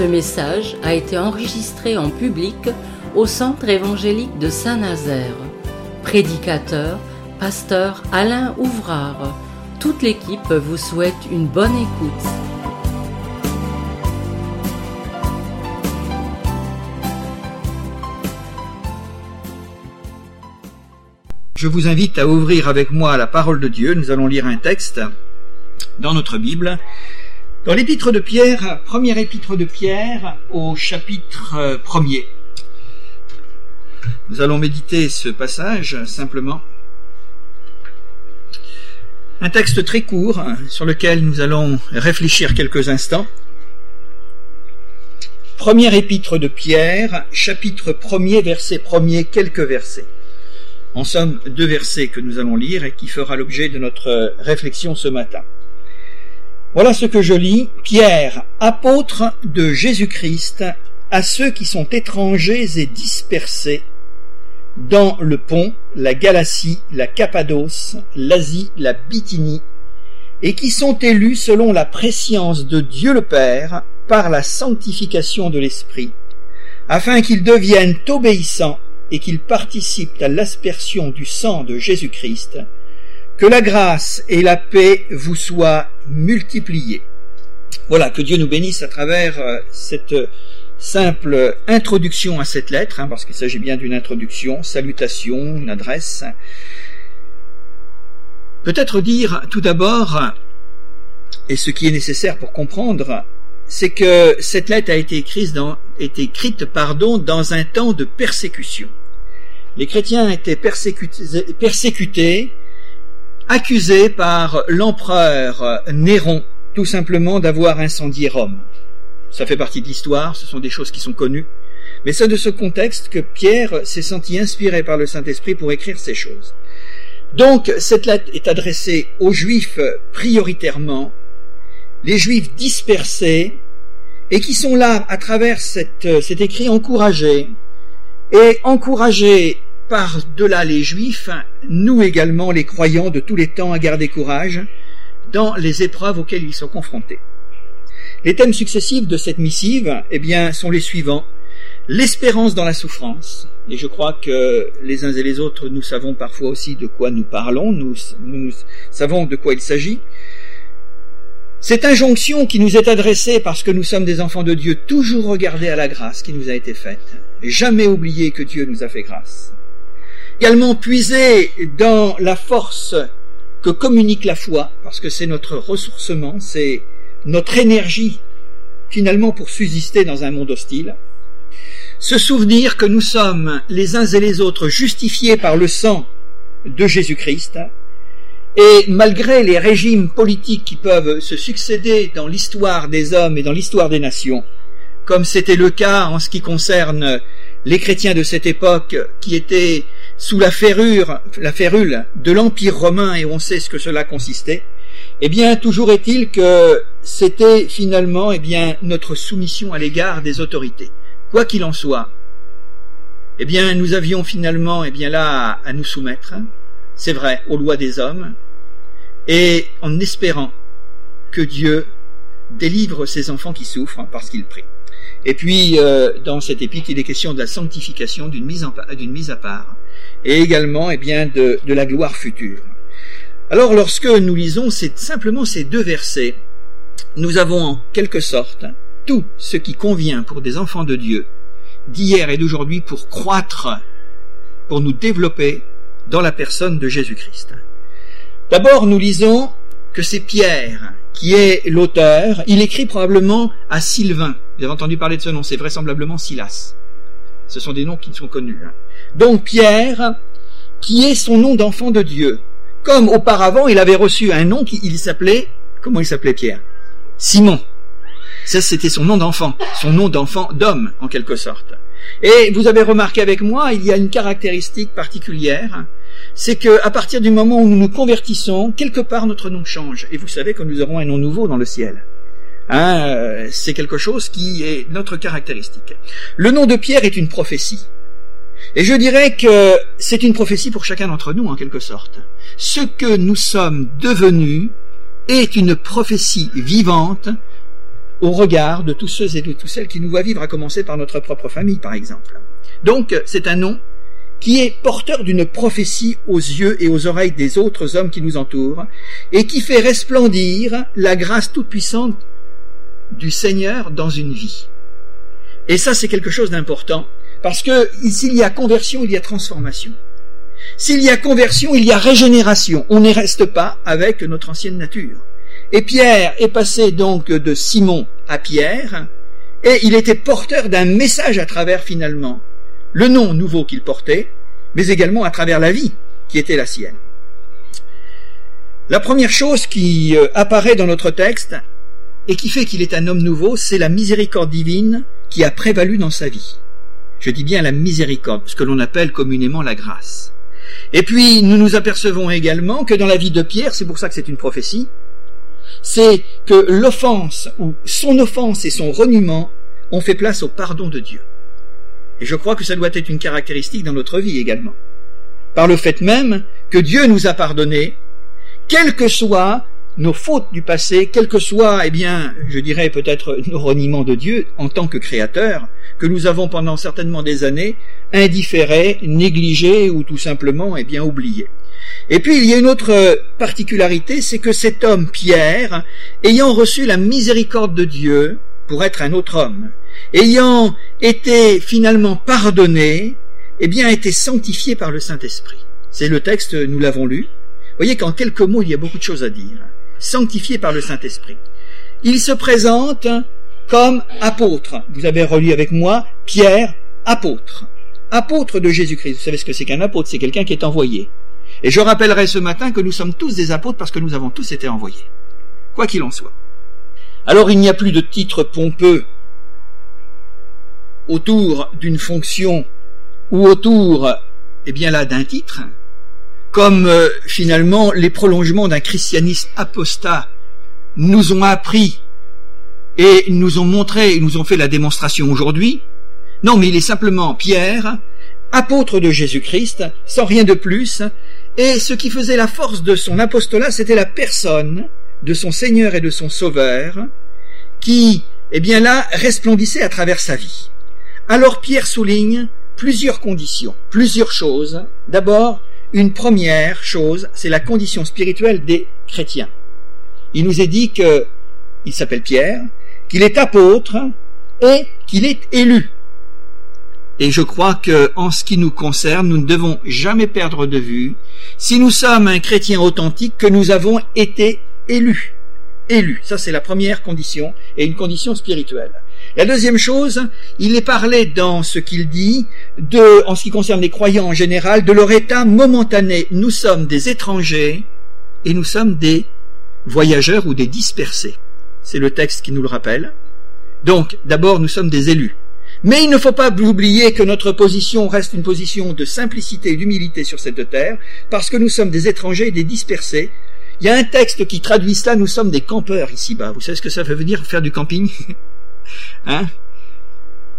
Ce message a été enregistré en public au Centre évangélique de Saint-Nazaire. Prédicateur, pasteur Alain Ouvrard. Toute l'équipe vous souhaite une bonne écoute. Je vous invite à ouvrir avec moi la parole de Dieu. Nous allons lire un texte dans notre Bible. Dans l'épître de Pierre, première épître de Pierre, au chapitre premier. Nous allons méditer ce passage simplement. Un texte très court sur lequel nous allons réfléchir quelques instants. Première épître de Pierre, chapitre premier, verset premier, quelques versets. En somme, deux versets que nous allons lire et qui fera l'objet de notre réflexion ce matin. Voilà ce que je lis. Pierre, apôtre de Jésus-Christ, à ceux qui sont étrangers et dispersés dans le pont, la Galatie, la Cappadoce, l'Asie, la Bithynie, et qui sont élus selon la préscience de Dieu le Père par la sanctification de l'Esprit, afin qu'ils deviennent obéissants et qu'ils participent à l'aspersion du sang de Jésus-Christ, que la grâce et la paix vous soient multipliées. Voilà, que Dieu nous bénisse à travers euh, cette simple introduction à cette lettre, hein, parce qu'il s'agit bien d'une introduction, salutation, une adresse. Peut-être dire tout d'abord, et ce qui est nécessaire pour comprendre, c'est que cette lettre a été écrite, dans, dans un temps de persécution. Les chrétiens étaient persécutés accusés par l'empereur Néron tout simplement d'avoir incendié Rome. Ça fait partie de l'histoire, ce sont des choses qui sont connues, mais c'est de ce contexte que Pierre s'est senti inspiré par le Saint-Esprit pour écrire ces choses. Donc cette lettre est adressée aux Juifs prioritairement, les Juifs dispersés, et qui sont là à travers cette, cet écrit encouragés, et encouragés par-delà les Juifs, nous également les croyants de tous les temps à garder courage dans les épreuves auxquelles ils sont confrontés. Les thèmes successifs de cette missive, eh bien, sont les suivants. L'espérance dans la souffrance. Et je crois que les uns et les autres, nous savons parfois aussi de quoi nous parlons, nous, nous savons de quoi il s'agit. Cette injonction qui nous est adressée parce que nous sommes des enfants de Dieu, toujours regarder à la grâce qui nous a été faite, jamais oublier que Dieu nous a fait grâce. Également puiser dans la force que communique la foi, parce que c'est notre ressourcement, c'est notre énergie finalement pour subsister dans un monde hostile, se souvenir que nous sommes les uns et les autres justifiés par le sang de Jésus-Christ, et malgré les régimes politiques qui peuvent se succéder dans l'histoire des hommes et dans l'histoire des nations, comme c'était le cas en ce qui concerne les chrétiens de cette époque qui étaient sous la ferrure, la férule de l'Empire romain et on sait ce que cela consistait, eh bien, toujours est-il que c'était finalement, eh bien, notre soumission à l'égard des autorités. Quoi qu'il en soit, eh bien, nous avions finalement, eh bien, là, à nous soumettre, c'est vrai, aux lois des hommes, et en espérant que Dieu délivre ses enfants qui souffrent parce qu'ils prient. Et puis, euh, dans cet épître, il est question de la sanctification, d'une mise, mise à part, et également, eh bien, de, de la gloire future. Alors lorsque nous lisons simplement ces deux versets, nous avons en quelque sorte tout ce qui convient pour des enfants de Dieu d'hier et d'aujourd'hui pour croître, pour nous développer dans la personne de Jésus-Christ. D'abord, nous lisons que c'est Pierre qui est l'auteur. Il écrit probablement à Sylvain. Vous avez entendu parler de ce nom, c'est vraisemblablement Silas. Ce sont des noms qui sont connus. Hein. Donc Pierre, qui est son nom d'enfant de Dieu. Comme auparavant, il avait reçu un nom qui s'appelait, comment il s'appelait Pierre? Simon. Ça, c'était son nom d'enfant, son nom d'enfant d'homme, en quelque sorte. Et vous avez remarqué avec moi, il y a une caractéristique particulière, c'est que à partir du moment où nous nous convertissons, quelque part notre nom change. Et vous savez que nous aurons un nom nouveau dans le ciel. Hein, c'est quelque chose qui est notre caractéristique. Le nom de Pierre est une prophétie. Et je dirais que c'est une prophétie pour chacun d'entre nous, en quelque sorte. Ce que nous sommes devenus est une prophétie vivante au regard de tous ceux et de toutes celles qui nous voient vivre, à commencer par notre propre famille, par exemple. Donc, c'est un nom qui est porteur d'une prophétie aux yeux et aux oreilles des autres hommes qui nous entourent, et qui fait resplendir la grâce toute-puissante du Seigneur dans une vie. Et ça, c'est quelque chose d'important, parce que s'il y a conversion, il y a transformation. S'il y a conversion, il y a régénération. On ne reste pas avec notre ancienne nature. Et Pierre est passé donc de Simon à Pierre, et il était porteur d'un message à travers finalement le nom nouveau qu'il portait, mais également à travers la vie qui était la sienne. La première chose qui euh, apparaît dans notre texte et qui fait qu'il est un homme nouveau, c'est la miséricorde divine qui a prévalu dans sa vie. Je dis bien la miséricorde, ce que l'on appelle communément la grâce. Et puis, nous nous apercevons également que dans la vie de Pierre, c'est pour ça que c'est une prophétie, c'est que l'offense, ou son offense et son reniement, ont fait place au pardon de Dieu. Et je crois que ça doit être une caractéristique dans notre vie également. Par le fait même que Dieu nous a pardonné, quelles que soient nos fautes du passé, quels que soient, eh bien, je dirais peut-être nos reniements de Dieu en tant que créateur, que nous avons pendant certainement des années indifféré, négligé ou tout simplement, eh bien, oublié. Et puis il y a une autre particularité, c'est que cet homme Pierre, ayant reçu la miséricorde de Dieu pour être un autre homme, ayant été finalement pardonné, eh bien a été sanctifié par le Saint-Esprit. C'est le texte, nous l'avons lu. Vous voyez qu'en quelques mots, il y a beaucoup de choses à dire. Sanctifié par le Saint-Esprit. Il se présente comme apôtre. Vous avez relu avec moi Pierre, apôtre. Apôtre de Jésus-Christ. Vous savez ce que c'est qu'un apôtre? C'est quelqu'un qui est envoyé. Et je rappellerai ce matin que nous sommes tous des apôtres parce que nous avons tous été envoyés. Quoi qu'il en soit. Alors il n'y a plus de titre pompeux autour d'une fonction ou autour, eh bien là, d'un titre, comme euh, finalement les prolongements d'un christianisme apostat nous ont appris et nous ont montré, nous ont fait la démonstration aujourd'hui. Non, mais il est simplement Pierre, apôtre de Jésus-Christ, sans rien de plus, et ce qui faisait la force de son apostolat, c'était la personne de son Seigneur et de son Sauveur, qui, eh bien là, resplendissait à travers sa vie. Alors Pierre souligne plusieurs conditions, plusieurs choses. D'abord, une première chose, c'est la condition spirituelle des chrétiens. Il nous est dit que il s'appelle Pierre, qu'il est apôtre et qu'il est élu. Et je crois que, en ce qui nous concerne, nous ne devons jamais perdre de vue, si nous sommes un chrétien authentique, que nous avons été élus. Élus. Ça, c'est la première condition, et une condition spirituelle. La deuxième chose, il est parlé dans ce qu'il dit, de, en ce qui concerne les croyants en général, de leur état momentané. Nous sommes des étrangers, et nous sommes des voyageurs ou des dispersés. C'est le texte qui nous le rappelle. Donc, d'abord, nous sommes des élus. Mais il ne faut pas oublier que notre position reste une position de simplicité et d'humilité sur cette terre, parce que nous sommes des étrangers et des dispersés. Il y a un texte qui traduit cela, nous sommes des campeurs ici-bas. Vous savez ce que ça veut dire faire du camping hein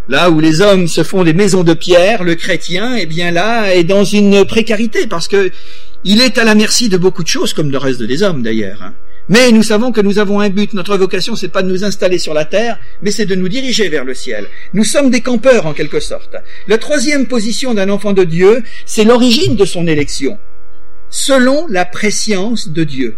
Là où les hommes se font des maisons de pierre, le chrétien, eh bien là, est dans une précarité, parce que il est à la merci de beaucoup de choses, comme le reste des hommes d'ailleurs. Hein. Mais nous savons que nous avons un but. Notre vocation, c'est pas de nous installer sur la terre, mais c'est de nous diriger vers le ciel. Nous sommes des campeurs, en quelque sorte. La troisième position d'un enfant de Dieu, c'est l'origine de son élection. Selon la préscience de Dieu.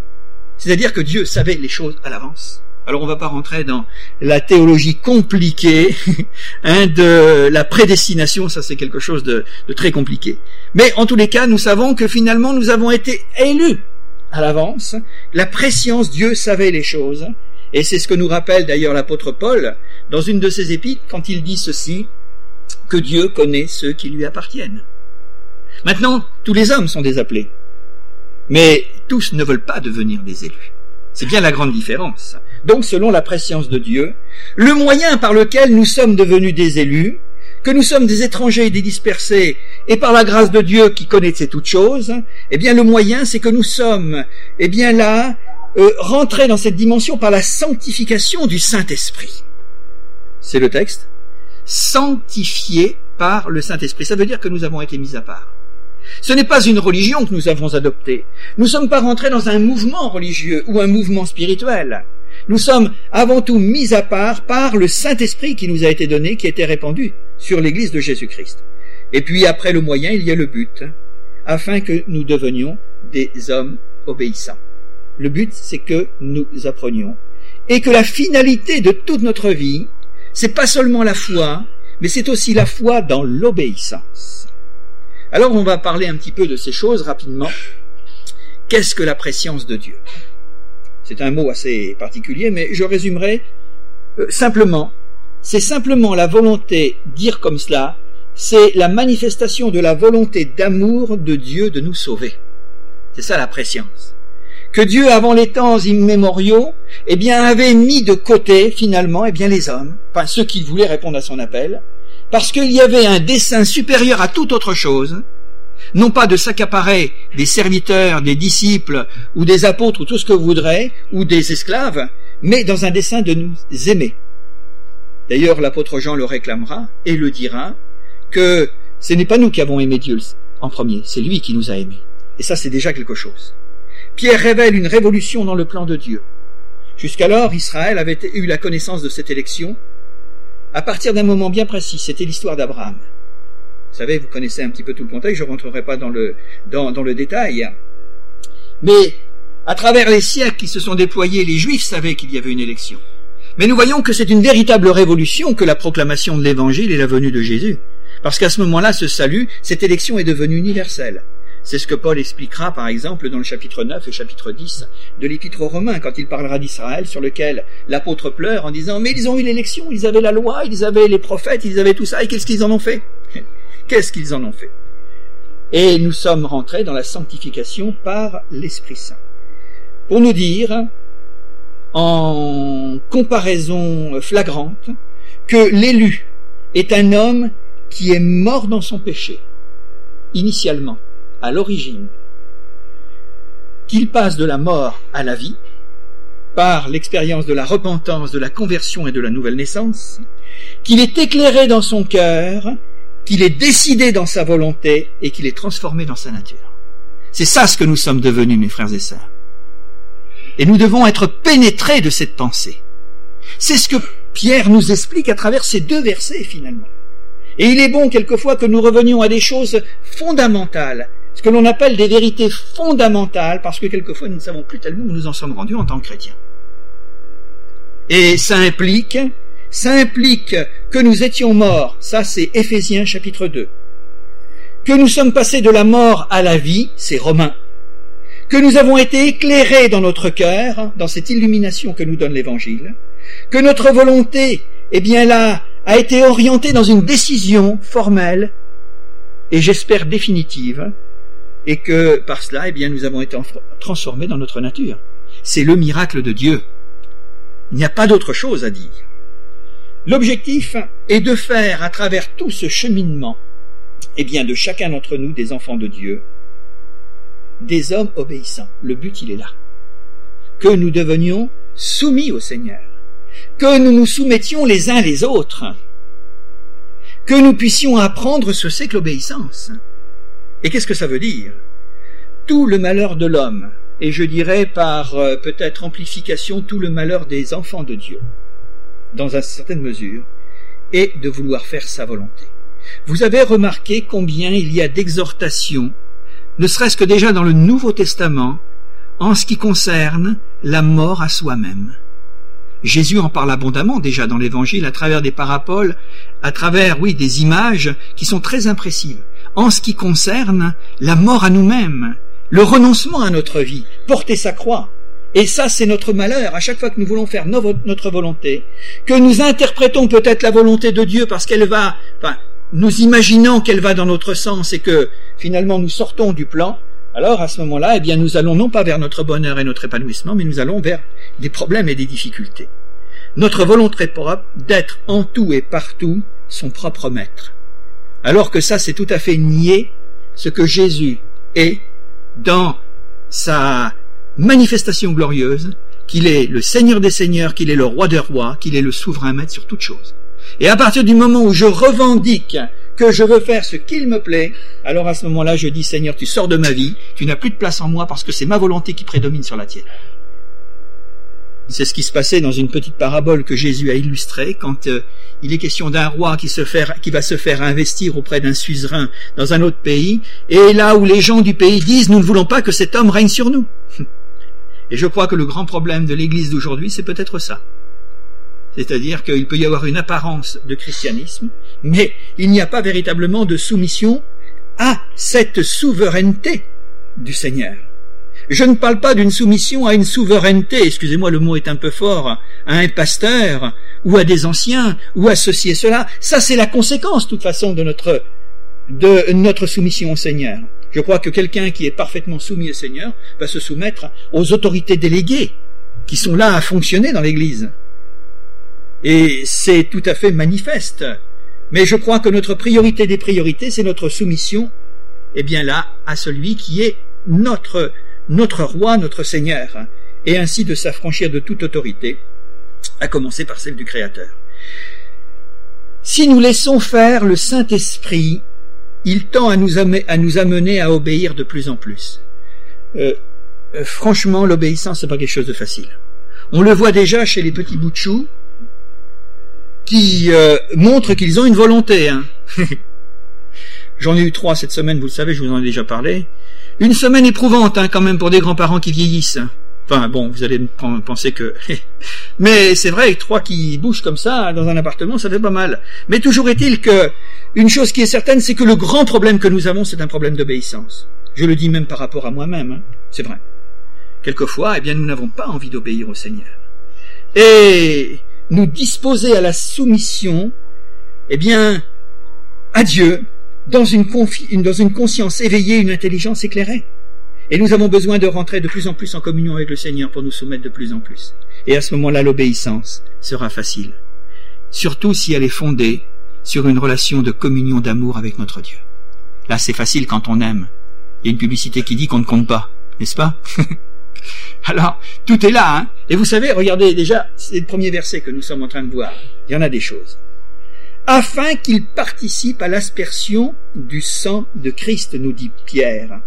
C'est-à-dire que Dieu savait les choses à l'avance. Alors on va pas rentrer dans la théologie compliquée hein, de la prédestination, ça c'est quelque chose de très compliqué. Mais en tous les cas, nous savons que finalement nous avons été élus à l'avance. La préscience, Dieu savait les choses. Et c'est ce que nous rappelle d'ailleurs l'apôtre Paul dans une de ses épîtres quand il dit ceci, que Dieu connaît ceux qui lui appartiennent. Maintenant, tous les hommes sont des appelés. Mais tous ne veulent pas devenir des élus. C'est bien la grande différence. Donc, selon la préscience de Dieu, le moyen par lequel nous sommes devenus des élus, que nous sommes des étrangers et des dispersés, et par la grâce de Dieu qui connaissait toutes choses, eh bien le moyen c'est que nous sommes, eh bien là, euh, rentrés dans cette dimension par la sanctification du Saint-Esprit. C'est le texte. Sanctifié par le Saint-Esprit. Ça veut dire que nous avons été mis à part. Ce n'est pas une religion que nous avons adoptée. Nous ne sommes pas rentrés dans un mouvement religieux ou un mouvement spirituel. Nous sommes avant tout mis à part par le Saint-Esprit qui nous a été donné, qui a été répandu sur l'Église de Jésus-Christ. Et puis après le moyen, il y a le but, afin que nous devenions des hommes obéissants. Le but, c'est que nous apprenions. Et que la finalité de toute notre vie, c'est pas seulement la foi, mais c'est aussi la foi dans l'obéissance. Alors on va parler un petit peu de ces choses rapidement. Qu'est-ce que la préscience de Dieu? C'est un mot assez particulier, mais je résumerai euh, simplement. C'est simplement la volonté, dire comme cela, c'est la manifestation de la volonté d'amour de Dieu de nous sauver. C'est ça la préscience. Que Dieu, avant les temps immémoriaux, eh bien, avait mis de côté, finalement, eh bien, les hommes, enfin, ceux qui voulaient répondre à son appel, parce qu'il y avait un dessein supérieur à toute autre chose, non pas de s'accaparer des serviteurs, des disciples, ou des apôtres, ou tout ce que vous voudrez, ou des esclaves, mais dans un dessein de nous aimer. D'ailleurs, l'apôtre Jean le réclamera et le dira que ce n'est pas nous qui avons aimé Dieu en premier, c'est lui qui nous a aimés. Et ça, c'est déjà quelque chose. Pierre révèle une révolution dans le plan de Dieu. Jusqu'alors, Israël avait eu la connaissance de cette élection à partir d'un moment bien précis. C'était l'histoire d'Abraham. Vous savez, vous connaissez un petit peu tout le contexte, je ne rentrerai pas dans le, dans, dans le détail. Mais à travers les siècles qui se sont déployés, les Juifs savaient qu'il y avait une élection. Mais nous voyons que c'est une véritable révolution que la proclamation de l'Évangile et la venue de Jésus. Parce qu'à ce moment-là, ce salut, cette élection est devenue universelle. C'est ce que Paul expliquera par exemple dans le chapitre 9 et chapitre 10 de l'épître aux Romains quand il parlera d'Israël sur lequel l'apôtre pleure en disant mais ils ont eu l'élection, ils avaient la loi, ils avaient les prophètes, ils avaient tout ça et qu'est-ce qu'ils en ont fait? Qu'est-ce qu'ils en ont fait? Et nous sommes rentrés dans la sanctification par l'Esprit Saint. Pour nous dire en comparaison flagrante que l'élu est un homme qui est mort dans son péché initialement à l'origine, qu'il passe de la mort à la vie, par l'expérience de la repentance, de la conversion et de la nouvelle naissance, qu'il est éclairé dans son cœur, qu'il est décidé dans sa volonté et qu'il est transformé dans sa nature. C'est ça ce que nous sommes devenus, mes frères et sœurs. Et nous devons être pénétrés de cette pensée. C'est ce que Pierre nous explique à travers ces deux versets finalement. Et il est bon quelquefois que nous revenions à des choses fondamentales ce que l'on appelle des vérités fondamentales, parce que quelquefois nous ne savons plus tellement où nous en sommes rendus en tant que chrétiens. Et ça implique, ça implique que nous étions morts, ça c'est Éphésiens chapitre 2. Que nous sommes passés de la mort à la vie, c'est Romains. Que nous avons été éclairés dans notre cœur, dans cette illumination que nous donne l'Évangile. Que notre volonté, eh bien là, a été orientée dans une décision formelle et j'espère définitive et que par cela, eh bien, nous avons été transformés dans notre nature. C'est le miracle de Dieu. Il n'y a pas d'autre chose à dire. L'objectif est de faire à travers tout ce cheminement, eh bien, de chacun d'entre nous, des enfants de Dieu, des hommes obéissants. Le but, il est là. Que nous devenions soumis au Seigneur. Que nous nous soumettions les uns les autres. Que nous puissions apprendre ce c'est que l'obéissance. Et qu'est-ce que ça veut dire? Tout le malheur de l'homme, et je dirais par euh, peut-être amplification tout le malheur des enfants de Dieu, dans une certaine mesure, est de vouloir faire sa volonté. Vous avez remarqué combien il y a d'exhortations, ne serait-ce que déjà dans le Nouveau Testament, en ce qui concerne la mort à soi-même. Jésus en parle abondamment déjà dans l'Évangile à travers des paraboles, à travers, oui, des images qui sont très impressives en ce qui concerne la mort à nous-mêmes, le renoncement à notre vie, porter sa croix. Et ça, c'est notre malheur, à chaque fois que nous voulons faire notre volonté, que nous interprétons peut-être la volonté de Dieu parce qu'elle va, nous imaginons qu'elle va dans notre sens et que finalement nous sortons du plan, alors à ce moment-là, eh bien, nous allons non pas vers notre bonheur et notre épanouissement, mais nous allons vers des problèmes et des difficultés. Notre volonté propre d'être en tout et partout son propre maître. Alors que ça, c'est tout à fait nier ce que Jésus est dans sa manifestation glorieuse, qu'il est le Seigneur des Seigneurs, qu'il est le Roi des Rois, qu'il est le souverain maître sur toute chose. Et à partir du moment où je revendique que je veux faire ce qu'il me plaît, alors à ce moment-là, je dis Seigneur, tu sors de ma vie, tu n'as plus de place en moi parce que c'est ma volonté qui prédomine sur la tienne. C'est ce qui se passait dans une petite parabole que Jésus a illustrée quand euh, il est question d'un roi qui, va se faire investir auprès d'un suzerain dans un autre pays, et là où les gens du pays disent nous ne voulons pas que cet homme règne sur nous. Et je crois que le grand problème de l'Église d'aujourd'hui, c'est peut-être ça. C'est-à-dire qu'il peut y avoir une apparence de christianisme, mais il n'y a pas véritablement de soumission à cette souveraineté du Seigneur. Je ne parle pas d'une soumission à une souveraineté, excusez-moi le mot est un peu fort, à un pasteur, ou à des anciens, ou à ceci et cela. Ça c'est la conséquence, de toute façon, de notre, de notre soumission au Seigneur. Je crois que quelqu'un qui est parfaitement soumis au Seigneur va se soumettre aux autorités déléguées qui sont là à fonctionner dans l'Église. Et c'est tout à fait manifeste. Mais je crois que notre priorité des priorités, c'est notre soumission, eh bien là, à celui qui est notre notre roi, notre Seigneur, et ainsi de s'affranchir de toute autorité, à commencer par celle du Créateur. Si nous laissons faire le Saint-Esprit, il tend à nous, amener, à obéir de plus en plus. Euh, euh, franchement, l'obéissance, c'est pas quelque chose de facile. On le voit déjà chez les petits bouts qui euh, montrent qu'ils ont une volonté. Hein. J'en ai eu trois cette semaine, vous le savez, je vous en ai déjà parlé. Une semaine éprouvante hein, quand même pour des grands-parents qui vieillissent. Enfin bon, vous allez penser que... Mais c'est vrai, trois qui bougent comme ça dans un appartement, ça fait pas mal. Mais toujours est-il que une chose qui est certaine, c'est que le grand problème que nous avons, c'est un problème d'obéissance. Je le dis même par rapport à moi-même, hein. c'est vrai. Quelquefois, eh bien, nous n'avons pas envie d'obéir au Seigneur. Et nous disposer à la soumission, eh bien, à Dieu, dans une, conscience éveillée, une intelligence éclairée. Et nous avons besoin de rentrer de plus en plus en communion avec le Seigneur pour nous soumettre de plus en plus. Et à ce moment-là, l'obéissance sera facile. Surtout si elle est fondée sur une relation de communion d'amour avec notre Dieu. Là, c'est facile quand on aime. Il y a une publicité qui dit qu'on ne compte pas, n'est-ce pas? Alors, tout est là, hein Et vous savez, regardez déjà, c'est le premier verset que nous sommes en train de voir. Il y en a des choses afin qu'il participe à l'aspersion du sang de Christ, nous dit Pierre.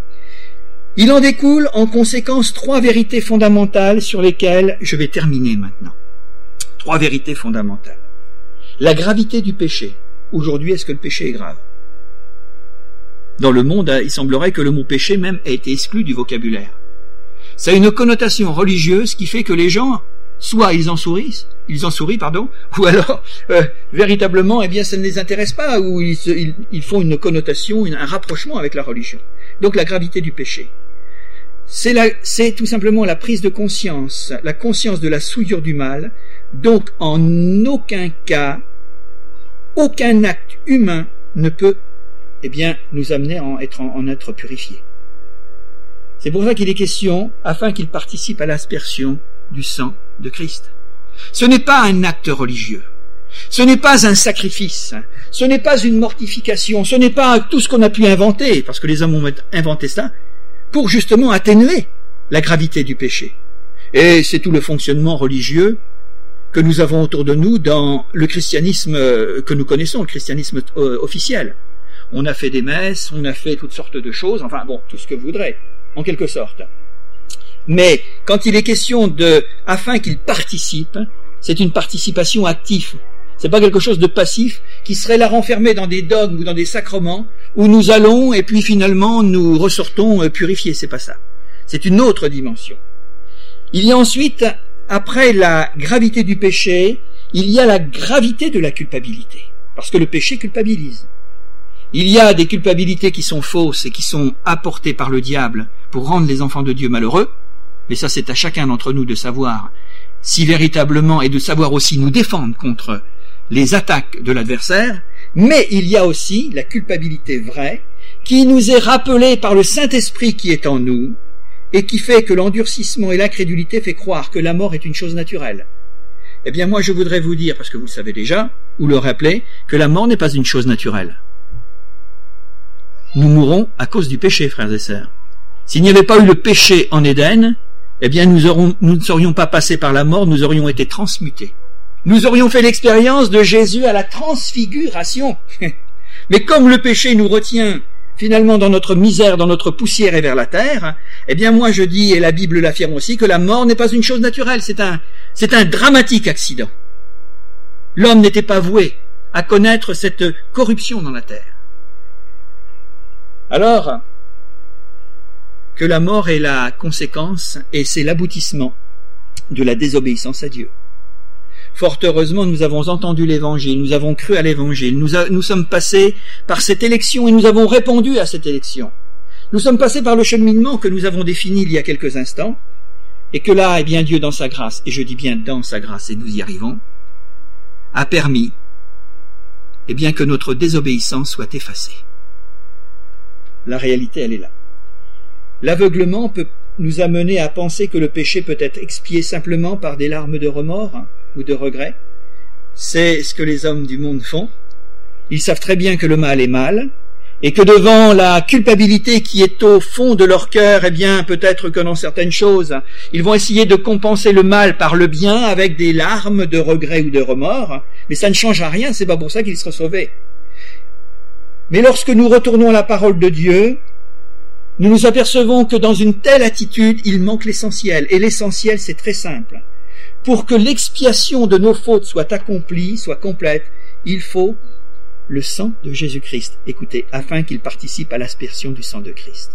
Il en découle en conséquence trois vérités fondamentales sur lesquelles je vais terminer maintenant. Trois vérités fondamentales. La gravité du péché. Aujourd'hui, est-ce que le péché est grave? Dans le monde, il semblerait que le mot péché même ait été exclu du vocabulaire. Ça a une connotation religieuse qui fait que les gens soit ils en sourient, ils en sourient, pardon, ou alors euh, véritablement, eh bien, ça ne les intéresse pas, ou ils, font une connotation, un rapprochement avec la religion. Donc la gravité du péché. C'est tout simplement la prise de conscience, la conscience de la souillure du mal. Donc en aucun cas, aucun acte humain ne peut, eh bien, nous amener à en être, en être purifié. C'est pour ça qu'il est question, afin qu'il participe à l'aspersion du sang de Christ. Ce n'est pas un acte religieux. Ce n'est pas un sacrifice. Ce n'est pas une mortification. Ce n'est pas tout ce qu'on a pu inventer, parce que les hommes ont inventé ça, pour justement atténuer la gravité du péché. Et c'est tout le fonctionnement religieux que nous avons autour de nous dans le christianisme que nous connaissons, le christianisme euh, officiel. On a fait des messes, on a fait toutes sortes de choses, enfin bon, tout ce que vous voudrez, en quelque sorte. Mais quand il est question de afin qu'il participe, c'est une participation active. C'est pas quelque chose de passif qui serait là renfermé dans des dogmes ou dans des sacrements où nous allons et puis finalement nous ressortons purifiés. C'est pas ça. C'est une autre dimension. Il y a ensuite, après la gravité du péché, il y a la gravité de la culpabilité. Parce que le péché culpabilise. Il y a des culpabilités qui sont fausses et qui sont apportées par le diable pour rendre les enfants de Dieu malheureux, mais ça c'est à chacun d'entre nous de savoir si véritablement et de savoir aussi nous défendre contre les attaques de l'adversaire, mais il y a aussi la culpabilité vraie qui nous est rappelée par le Saint-Esprit qui est en nous et qui fait que l'endurcissement et l'incrédulité fait croire que la mort est une chose naturelle. Eh bien moi je voudrais vous dire, parce que vous le savez déjà, ou le rappeler, que la mort n'est pas une chose naturelle. Nous mourons à cause du péché, frères et sœurs. S'il n'y avait pas eu le péché en Éden, eh bien nous, ne serions pas passés par la mort, nous aurions été transmutés. Nous aurions fait l'expérience de Jésus à la transfiguration. Mais comme le péché nous retient finalement dans notre misère, dans notre poussière et vers la terre, eh bien moi je dis, et la Bible l'affirme aussi, que la mort n'est pas une chose naturelle, c'est un dramatique accident. L'homme n'était pas voué à connaître cette corruption dans la terre. Alors, que la mort est la conséquence et c'est l'aboutissement de la désobéissance à Dieu. Fort heureusement, nous avons entendu l'évangile, nous avons cru à l'évangile, nous, sommes passés par cette élection et nous avons répondu à cette élection. Nous sommes passés par le cheminement que nous avons défini il y a quelques instants, et que là, eh bien, Dieu dans sa grâce, et je dis bien dans sa grâce, et nous y arrivons, a permis, eh bien, que notre désobéissance soit effacée. La réalité, elle est là. L'aveuglement peut nous amener à penser que le péché peut être expié simplement par des larmes de remords ou de regret. C'est ce que les hommes du monde font. Ils savent très bien que le mal est mal, et que devant la culpabilité qui est au fond de leur cœur, eh bien, peut-être que dans certaines choses, ils vont essayer de compenser le mal par le bien avec des larmes de regret ou de remords, mais ça ne changera rien, c'est pas pour ça qu'ils seront sauvés. Mais lorsque nous retournons à la parole de Dieu, nous nous apercevons que dans une telle attitude, il manque l'essentiel. Et l'essentiel, c'est très simple. Pour que l'expiation de nos fautes soit accomplie, soit complète, il faut le sang de Jésus-Christ. Écoutez, afin qu'il participe à l'aspersion du sang de Christ.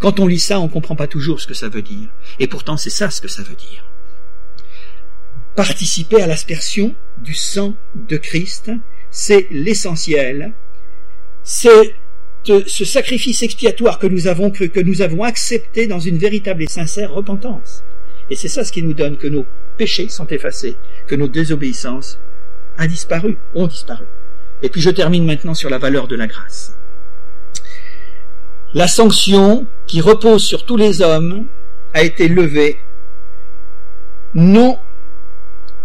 Quand on lit ça, on ne comprend pas toujours ce que ça veut dire. Et pourtant, c'est ça ce que ça veut dire. Participer à l'aspersion du sang de Christ, c'est l'essentiel. C'est ce sacrifice expiatoire que nous avons cru, que nous avons accepté dans une véritable et sincère repentance. Et c'est ça ce qui nous donne que nos péchés sont effacés, que nos désobéissances ont disparu, ont disparu. Et puis je termine maintenant sur la valeur de la grâce. La sanction qui repose sur tous les hommes a été levée non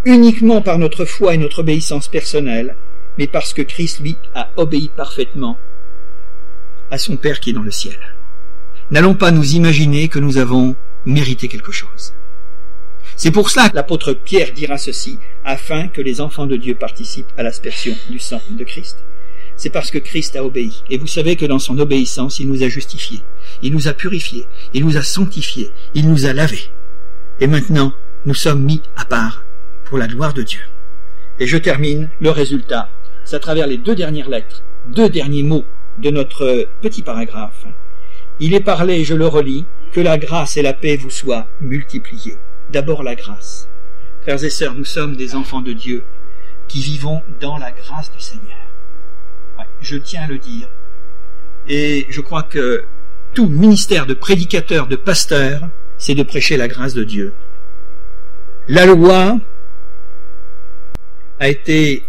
uniquement par notre foi et notre obéissance personnelle, mais parce que Christ, lui, a obéi parfaitement à son Père qui est dans le ciel. N'allons pas nous imaginer que nous avons mérité quelque chose. C'est pour cela que l'apôtre Pierre dira ceci, afin que les enfants de Dieu participent à l'aspersion du sang de Christ. C'est parce que Christ a obéi. Et vous savez que dans son obéissance, il nous a justifiés, il nous a purifiés, il nous a sanctifiés, il nous a lavés. Et maintenant, nous sommes mis à part pour la gloire de Dieu. Et je termine le résultat. C'est à travers les deux dernières lettres, deux derniers mots de notre petit paragraphe. Il est parlé, je le relis, que la grâce et la paix vous soient multipliées. D'abord la grâce. Frères et sœurs, nous sommes des enfants de Dieu qui vivons dans la grâce du Seigneur. je tiens à le dire. Et je crois que tout ministère de prédicateur, de pasteur, c'est de prêcher la grâce de Dieu. La loi a été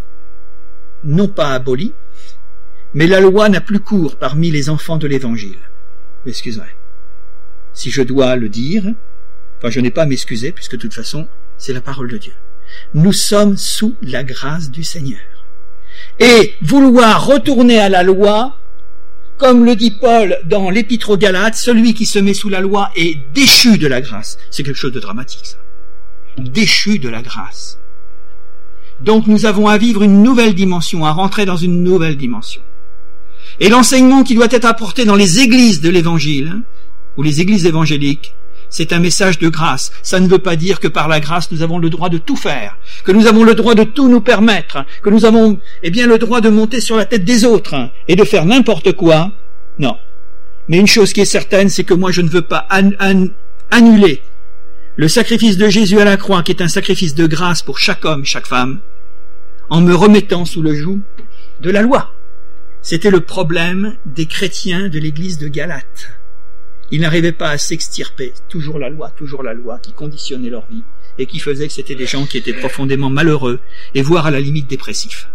non pas abolie, mais la loi n'a plus cours parmi les enfants de l'Évangile. Excusez. Si je dois le dire, enfin je n'ai pas à m'excuser, puisque de toute façon, c'est la parole de Dieu. Nous sommes sous la grâce du Seigneur. Et vouloir retourner à la loi, comme le dit Paul dans l'Épître aux Galates, celui qui se met sous la loi est déchu de la grâce. C'est quelque chose de dramatique, ça. Déchu de la grâce. Donc nous avons à vivre une nouvelle dimension, à rentrer dans une nouvelle dimension. Et l'enseignement qui doit être apporté dans les églises de l'évangile, ou les églises évangéliques, c'est un message de grâce. Ça ne veut pas dire que par la grâce nous avons le droit de tout faire, que nous avons le droit de tout nous permettre, que nous avons, eh bien, le droit de monter sur la tête des autres et de faire n'importe quoi. Non. Mais une chose qui est certaine, c'est que moi je ne veux pas annuler le sacrifice de Jésus à la croix, qui est un sacrifice de grâce pour chaque homme, chaque femme, en me remettant sous le joug de la loi. C'était le problème des chrétiens de l'église de Galate. Ils n'arrivaient pas à s'extirper. Toujours la loi, toujours la loi qui conditionnait leur vie et qui faisait que c'était des gens qui étaient profondément malheureux et voire à la limite dépressifs.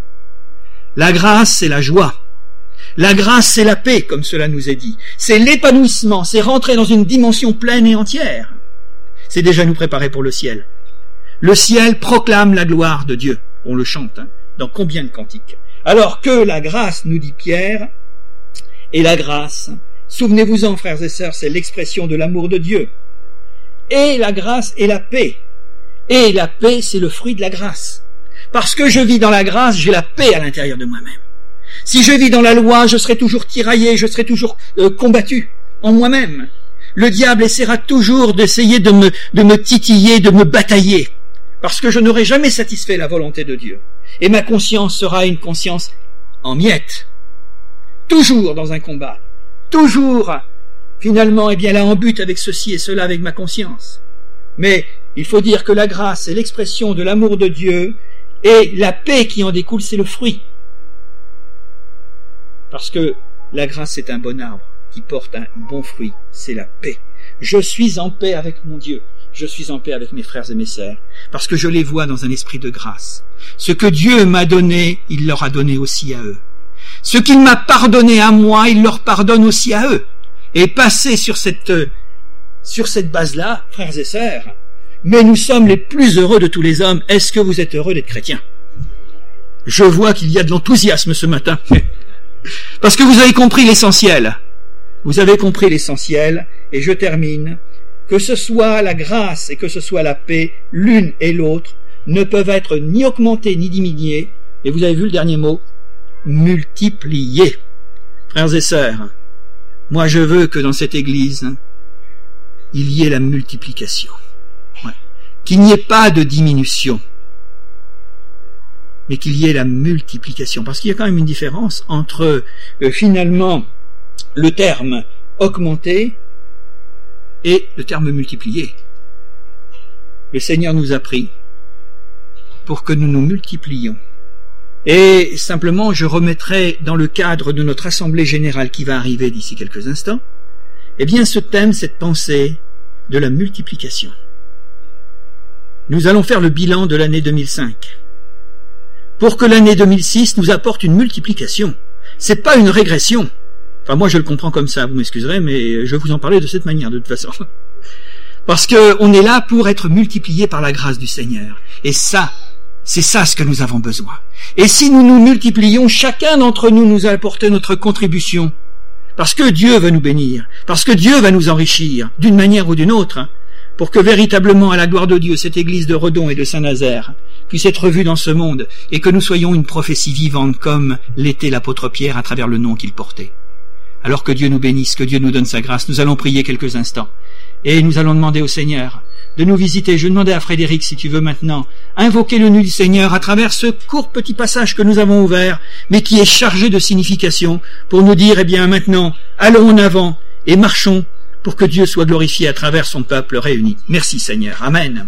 La grâce, c'est la joie. La grâce, c'est la paix, comme cela nous est dit. C'est l'épanouissement, c'est rentrer dans une dimension pleine et entière. C'est déjà nous préparer pour le ciel. Le ciel proclame la gloire de Dieu. On le chante, hein, dans combien de cantiques? Alors que la grâce, nous dit Pierre, et la grâce, souvenez-vous-en frères et sœurs, c'est l'expression de l'amour de Dieu. Et la grâce et la paix. Et la paix, c'est le fruit de la grâce. Parce que je vis dans la grâce, j'ai la paix à l'intérieur de moi-même. Si je vis dans la loi, je serai toujours tiraillé, je serai toujours euh, combattu en moi-même. Le diable essaiera toujours d'essayer de me, titiller, de me batailler, parce que je n'aurai jamais satisfait la volonté de Dieu. Et ma conscience sera une conscience en miettes. Toujours dans un combat. Toujours, finalement, eh bien là en but avec ceci et cela avec ma conscience. Mais il faut dire que la grâce est l'expression de l'amour de Dieu et la paix qui en découle, c'est le fruit. Parce que la grâce est un bon arbre qui porte un bon fruit, c'est la paix. Je suis en paix avec mon Dieu, je suis en paix avec mes frères et mes sœurs, parce que je les vois dans un esprit de grâce. Ce que Dieu m'a donné, il leur a donné aussi à eux. Ce qu'il m'a pardonné à moi, il leur pardonne aussi à eux. Et passer sur cette, sur cette base-là, frères et sœurs, mais nous sommes les plus heureux de tous les hommes. Est-ce que vous êtes heureux d'être chrétien Je vois qu'il y a de l'enthousiasme ce matin. Parce que vous avez compris l'essentiel. Vous avez compris l'essentiel, et je termine. Que ce soit la grâce et que ce soit la paix, l'une et l'autre, ne peuvent être ni augmentées ni diminuées, et vous avez vu le dernier mot, multipliées. Frères et sœurs, moi je veux que dans cette Église, il y ait la multiplication. Qu'il n'y ait pas de diminution mais qu'il y ait la multiplication. Parce qu'il y a quand même une différence entre euh, finalement le terme augmenter et le terme multiplier. Le Seigneur nous a pris pour que nous nous multiplions. Et simplement, je remettrai dans le cadre de notre assemblée générale qui va arriver d'ici quelques instants, eh bien ce thème, cette pensée de la multiplication. Nous allons faire le bilan de l'année 2005 pour que l'année 2006 nous apporte une multiplication. C'est pas une régression. Enfin, moi, je le comprends comme ça, vous m'excuserez, mais je vous en parler de cette manière, de toute façon. Parce que on est là pour être multiplié par la grâce du Seigneur. Et ça, c'est ça ce que nous avons besoin. Et si nous nous multiplions, chacun d'entre nous nous apporter notre contribution. Parce que Dieu va nous bénir. Parce que Dieu va nous enrichir, d'une manière ou d'une autre pour que véritablement, à la gloire de Dieu, cette église de Redon et de Saint-Nazaire puisse être vue dans ce monde, et que nous soyons une prophétie vivante comme l'était l'apôtre Pierre à travers le nom qu'il portait. Alors que Dieu nous bénisse, que Dieu nous donne sa grâce, nous allons prier quelques instants, et nous allons demander au Seigneur de nous visiter. Je demandais à Frédéric, si tu veux maintenant, invoquer le nom du Seigneur à travers ce court petit passage que nous avons ouvert, mais qui est chargé de signification, pour nous dire, eh bien, maintenant, allons en avant et marchons pour que Dieu soit glorifié à travers son peuple réuni. Merci Seigneur. Amen.